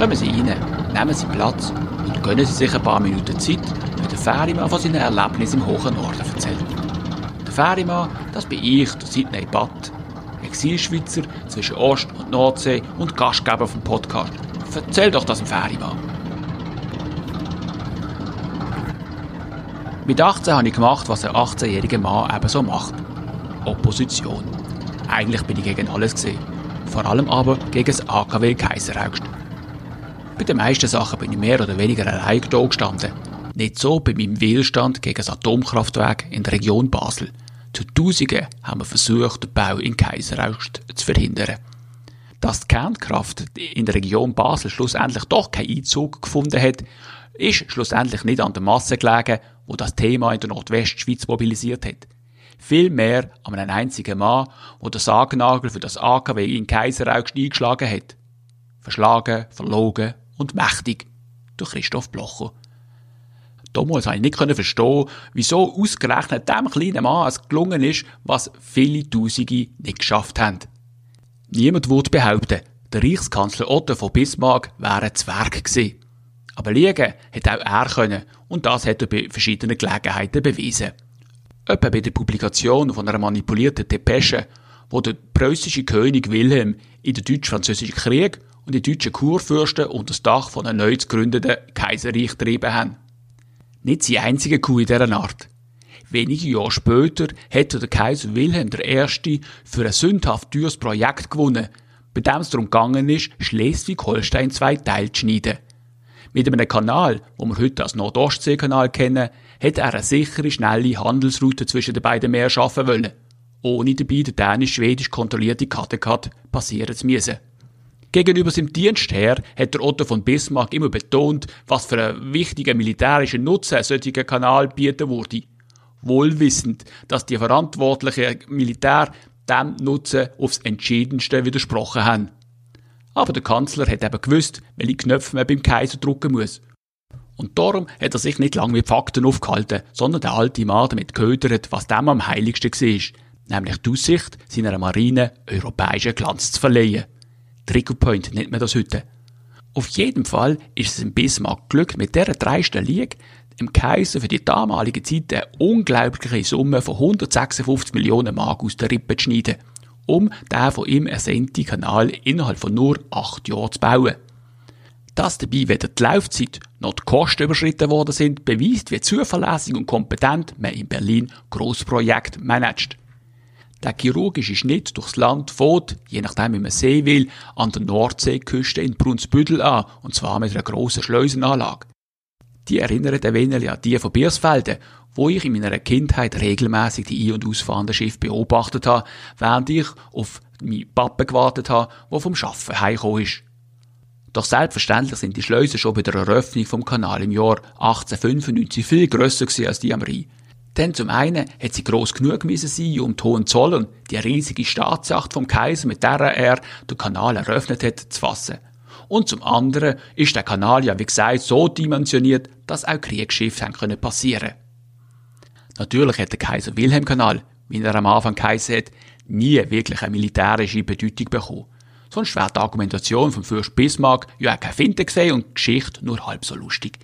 Kommen Sie rein, nehmen Sie Platz und gönnen Sie sich ein paar Minuten Zeit, wenn der Ferimann von seinen Erlebnissen im hohen Norden erzählt. Der Ferimann, das bin ich, der Sidney Batt, Exilschweizer zwischen Ost- und Nordsee und Gastgeber vom Podcast. Erzähl doch das dem Ferimann. Mit 18 habe ich gemacht, was ein 18-jähriger Mann eben so macht. Opposition. Eigentlich bin ich gegen alles gesehen. Vor allem aber gegen das AKW Kaiseraugst. Bei den meisten Sachen bin ich mehr oder weniger allein da gestanden. Nicht so bei meinem Widerstand gegen das Atomkraftwerk in der Region Basel. Zu Tausenden haben wir versucht, den Bau in Kaiseraugst zu verhindern. Dass die Kernkraft in der Region Basel schlussendlich doch keinen Einzug gefunden hat, ist schlussendlich nicht an der Masse gelegen, wo das Thema in der Nordwestschweiz mobilisiert hat. Vielmehr an einem einzigen Mann, wo der Sargnagel für das AKW in Kaiseraugst eingeschlagen hat. Verschlagen, verlogen und mächtig durch Christoph Blocher. Damals konnte ich nicht verstehen, wieso ausgerechnet dem kleinen Mann es gelungen ist, was viele Tausende nicht geschafft haben. Niemand würde behaupten, der Reichskanzler Otto von Bismarck wäre ein Zwerg gewesen. Aber liegen hätte auch er können und das hat er bei verschiedenen Gelegenheiten bewiesen. Etwa bei der Publikation von einer manipulierten Depesche, wo der preußische König Wilhelm in den deutsch-französischen Krieg und die deutschen Kurfürsten unter das Dach von einem neu zu gründenden Kaiserreich getrieben haben. Nicht die einzige Kuh in dieser Art. Wenige Jahre später hätte der Kaiser Wilhelm I. für ein sündhaft teures Projekt gewonnen, bei dem es darum gegangen ist, Schleswig-Holstein zwei Teile zu schneiden. Mit einem Kanal, wo wir heute als Nordostseekanal kennen, hätte er eine sichere, schnelle Handelsroute zwischen den beiden Meeren schaffen wollen, ohne dabei den dänisch-schwedisch kontrollierte Kattegat passieren zu müssen. Gegenüber seinem Dienstherr hat der Otto von Bismarck immer betont, was für einen wichtigen militärischen Nutzen ein solcher Kanal bieten würde. Wohlwissend, dass die verantwortlichen Militär dem Nutzen aufs Entschiedenste widersprochen haben. Aber der Kanzler hat eben gewusst, welche Knöpfe man beim Kaiser drücken muss. Und darum hat er sich nicht lange mit Fakten aufgehalten, sondern der alte Mann damit geködert, was dem am heiligsten war, nämlich die Aussicht, seiner Marine europäischen Glanz zu verleihen. Trigger Point nennt man das heute. Auf jeden Fall ist es im Bismarck Glück mit dieser dreisten Liege im Kaiser für die damalige Zeit eine unglaubliche Summe von 156 Millionen Mark aus der Rippe zu schneiden, um den von ihm ersehnten Kanal innerhalb von nur acht Jahren zu bauen. Dass dabei weder die Laufzeit noch die Kosten überschritten worden sind, beweist, wie zuverlässig und kompetent man in Berlin Großprojekt managt. Der chirurgische Schnitt durchs Land fährt, je nachdem wie man sehen will, an der Nordseeküste in Brunsbüttel an, und zwar mit einer grossen Schleusenanlage. Die erinnern ein wenig an die von Biersfelden, wo ich in meiner Kindheit regelmäßig die ein- und ausfahrenden Schiffe beobachtet habe, während ich auf meinen Pappen gewartet habe, der vom Schaffen heimgekommen ist. Doch selbstverständlich sind die Schleusen schon bei der Eröffnung vom Kanal im Jahr 1895 viel grösser als die am Rhein. Denn zum einen hat sie gross genug müssen sein, um die Hohenzollern, die riesige Staatsjacht vom Kaiser, mit der er den Kanal eröffnet hat, zu fassen. Und zum anderen ist der Kanal ja, wie gesagt, so dimensioniert, dass auch Kriegsschiffe können passieren. Natürlich hat der Kaiser Wilhelm Kanal, wie er am Anfang geheißen hat, nie wirklich eine militärische Bedeutung bekommen. Sonst wäre die Argumentation vom Fürst Bismarck ja auch keine Finte gesehen und die Geschichte nur halb so lustig.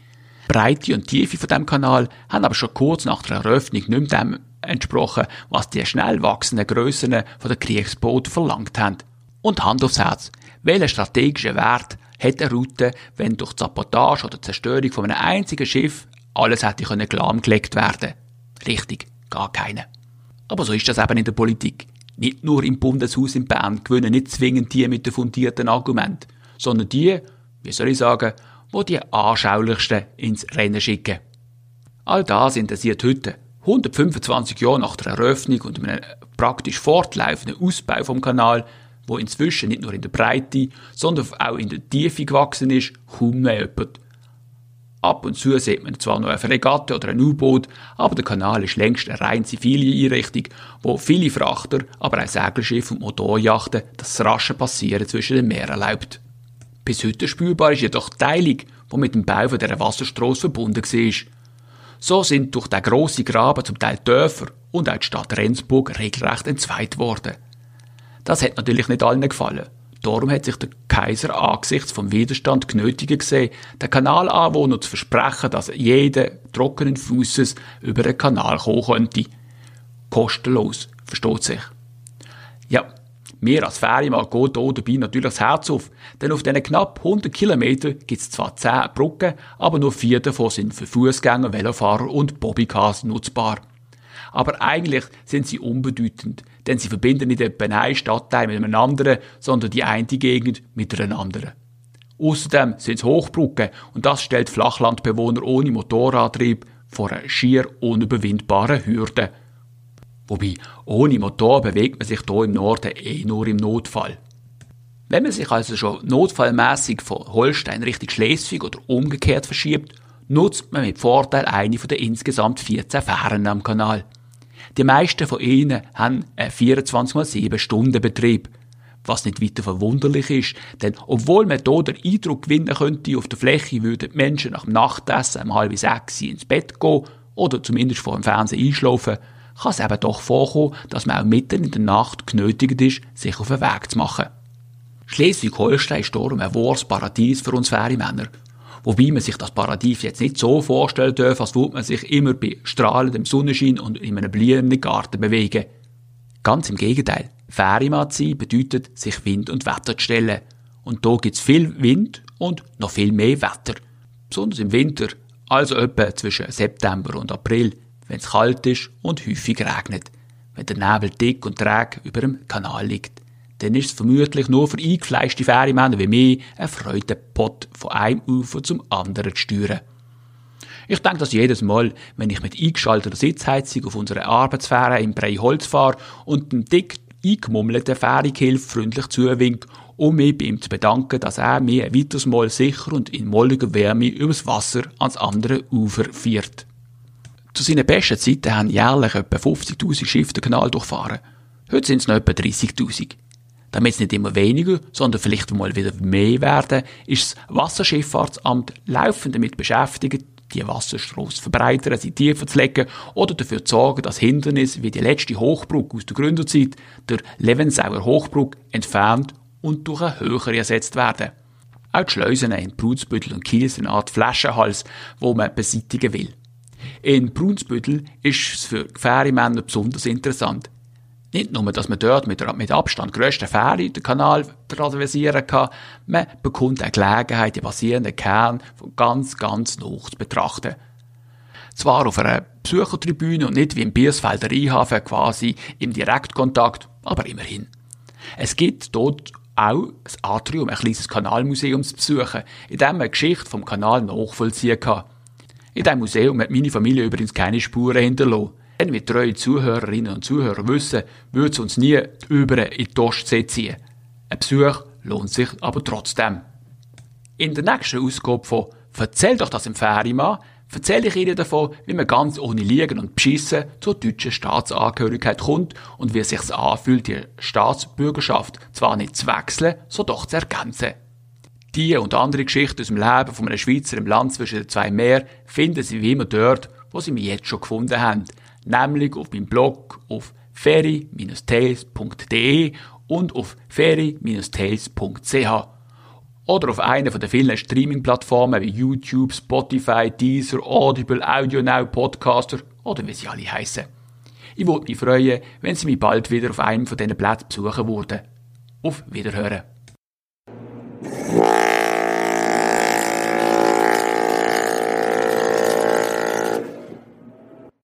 Breite und Tiefe von dem Kanal haben aber schon kurz nach der Eröffnung nicht dem entsprochen, was die schnell wachsenden Grössen von der Kriegsboote verlangt haben. Und Hand aufs Herz, welchen strategischen Wert hat eine Route, wenn durch die Sabotage oder Zerstörung von einem einzigen Schiff alles hätte können lahmgelegt werden? Richtig, gar keine. Aber so ist das eben in der Politik. Nicht nur im Bundeshaus in Bern gewinnen nicht zwingend die mit den fundierten Argumenten, sondern die, wie soll ich sagen, wo die anschaulichsten ins Rennen schicken. All das interessiert heute, 125 Jahre nach der Eröffnung und einem praktisch fortlaufenden Ausbau vom Kanal, wo inzwischen nicht nur in der Breite, sondern auch in der Tiefe gewachsen ist, kaum mehr jemand. Ab und zu sieht man zwar noch eine Fregatte oder ein U-Boot, aber der Kanal ist längst eine rein zivile Einrichtung, wo viele Frachter, aber auch Segelschiffe und Motorjachten das rasche Passieren zwischen den Meeren erlaubt. Bis heute spürbar ist jedoch die Teilung, die mit dem Bau von dieser Wasserstrasse verbunden war. So sind durch den grossen Graben zum Teil Dörfer und auch die Stadt Rendsburg regelrecht entzweit worden. Das hat natürlich nicht allen gefallen. Darum hat sich der Kaiser angesichts vom Widerstand genötigt gesehen, den Kanalanwohnern zu versprechen, dass jeder trockenen Fußes über den Kanal kommen könnte. Kostenlos, versteht sich. Ja, mir als Ferienmann geht hier dabei natürlich das Herz auf, denn auf diesen knapp 100 Kilometern gibt es zwar 10 Brücken, aber nur vier davon sind für Fußgänger, Velofahrer und Bobbycars nutzbar. Aber eigentlich sind sie unbedeutend, denn sie verbinden nicht etwa einen Stadtteil mit einem anderen, sondern die eine Gegend mit einer anderen. Außerdem sind es Hochbrücken und das stellt Flachlandbewohner ohne Motorantrieb vor einer schier unüberwindbaren Hürde. Wobei, ohne Motor bewegt man sich hier im Norden eh nur im Notfall. Wenn man sich also schon notfallmäßig von Holstein Richtung Schleswig oder umgekehrt verschiebt, nutzt man mit Vorteil eine von den insgesamt 14 Fähren am Kanal. Die meisten von ihnen haben einen 24x7 Stunden Betrieb. Was nicht weiter verwunderlich ist, denn obwohl man hier den Eindruck gewinnen könnte, auf der Fläche würden die Menschen nach dem Nachtessen um halb sechs ins Bett gehen oder zumindest vor dem Fernsehen einschlafen, kann es eben doch vorkommen, dass man auch mitten in der Nacht genötigt ist, sich auf den Weg zu machen. Schleswig-Holstein ist darum ein wahres Paradies für uns Ferienmänner. Wobei man sich das Paradies jetzt nicht so vorstellen darf, als würde man sich immer bei strahlendem Sonnenschein und in einem blühenden Garten bewegen. Ganz im Gegenteil. Sein bedeutet, sich Wind und Wetter zu stellen. Und da gibt's viel Wind und noch viel mehr Wetter. Besonders im Winter, also etwa zwischen September und April, wenn es kalt ist und häufig regnet, wenn der Nebel dick und träge über dem Kanal liegt. Dann ist es vermutlich nur für eingefleischte Ferienmänner wie mich ein Freudenpott von einem Ufer zum anderen zu steuern. Ich denke das jedes Mal, wenn ich mit eingeschalteter Sitzheizung auf unsere Arbeitsfähre im Breiholz fahre und dem dick eingemummelten Fährigehilfe freundlich zuwinke, um mich bei ihm zu bedanken, dass er mir ein weiteres Mal sicher und in molliger Wärme übers Wasser ans andere Ufer führt. Zu seinen besten Zeiten haben jährlich etwa 50.000 Schiffe den Kanal durchfahren. Heute sind es noch etwa 30.000. Damit es nicht immer weniger, sondern vielleicht mal wieder mehr werden, ist das Wasserschifffahrtsamt laufend damit beschäftigt, die Wasserstraße zu verbreitern, sie tiefer zu legen oder dafür zu sorgen, dass Hindernisse wie die letzte Hochbrücke aus der Gründerzeit, der Levensauer Hochbrücke, entfernt und durch eine höhere ersetzt werden. Auch die Schleusen in Brunsbüttel und Kiel sind eine Art Flaschenhals, wo man beseitigen will. In Brunsbüttel ist es für Fähremänner besonders interessant. Nicht nur, dass man dort mit, mit Abstand grössten Fähre den Kanal traversieren kann, man bekommt eine Gelegenheit, die basierenden Kern von ganz, ganz nah zu betrachten. Zwar auf einer Besuchertribüne und nicht wie im Biersfelder Rheinhafen quasi im Direktkontakt, aber immerhin. Es gibt dort auch ein Atrium, ein kleines Kanalmuseum zu besuchen, in dem man die Geschichte vom Kanal nachvollziehen kann. In diesem Museum hat meine Familie übrigens keine Spuren hinterlassen. Wenn wir treue Zuhörerinnen und Zuhörer wissen, würde es uns nie über in die Ostsee ziehen. Ein Besuch lohnt sich aber trotzdem. In der nächsten Ausgabe von Erzähl doch das im Ferienmann erzähle ich Ihnen davon, wie man ganz ohne Liegen und Beschissen zur deutschen Staatsangehörigkeit kommt und wie es sich anfühlt, die Staatsbürgerschaft zwar nicht zu wechseln, so doch zu ergänzen. Die und andere Geschichten aus dem Leben von einem Schweizer im Land zwischen den zwei Meeren finden Sie wie immer dort, wo Sie mich jetzt schon gefunden haben, nämlich auf meinem Blog auf ferry-tales.de und auf ferry-tales.ch oder auf einer den vielen Streaming-Plattformen wie YouTube, Spotify, Deezer, Audible, AudioNow, Podcaster oder wie sie alle heißen. Ich würde mich freuen, wenn Sie mich bald wieder auf einem von diesen Plätzen besuchen würden. Auf Wiederhören.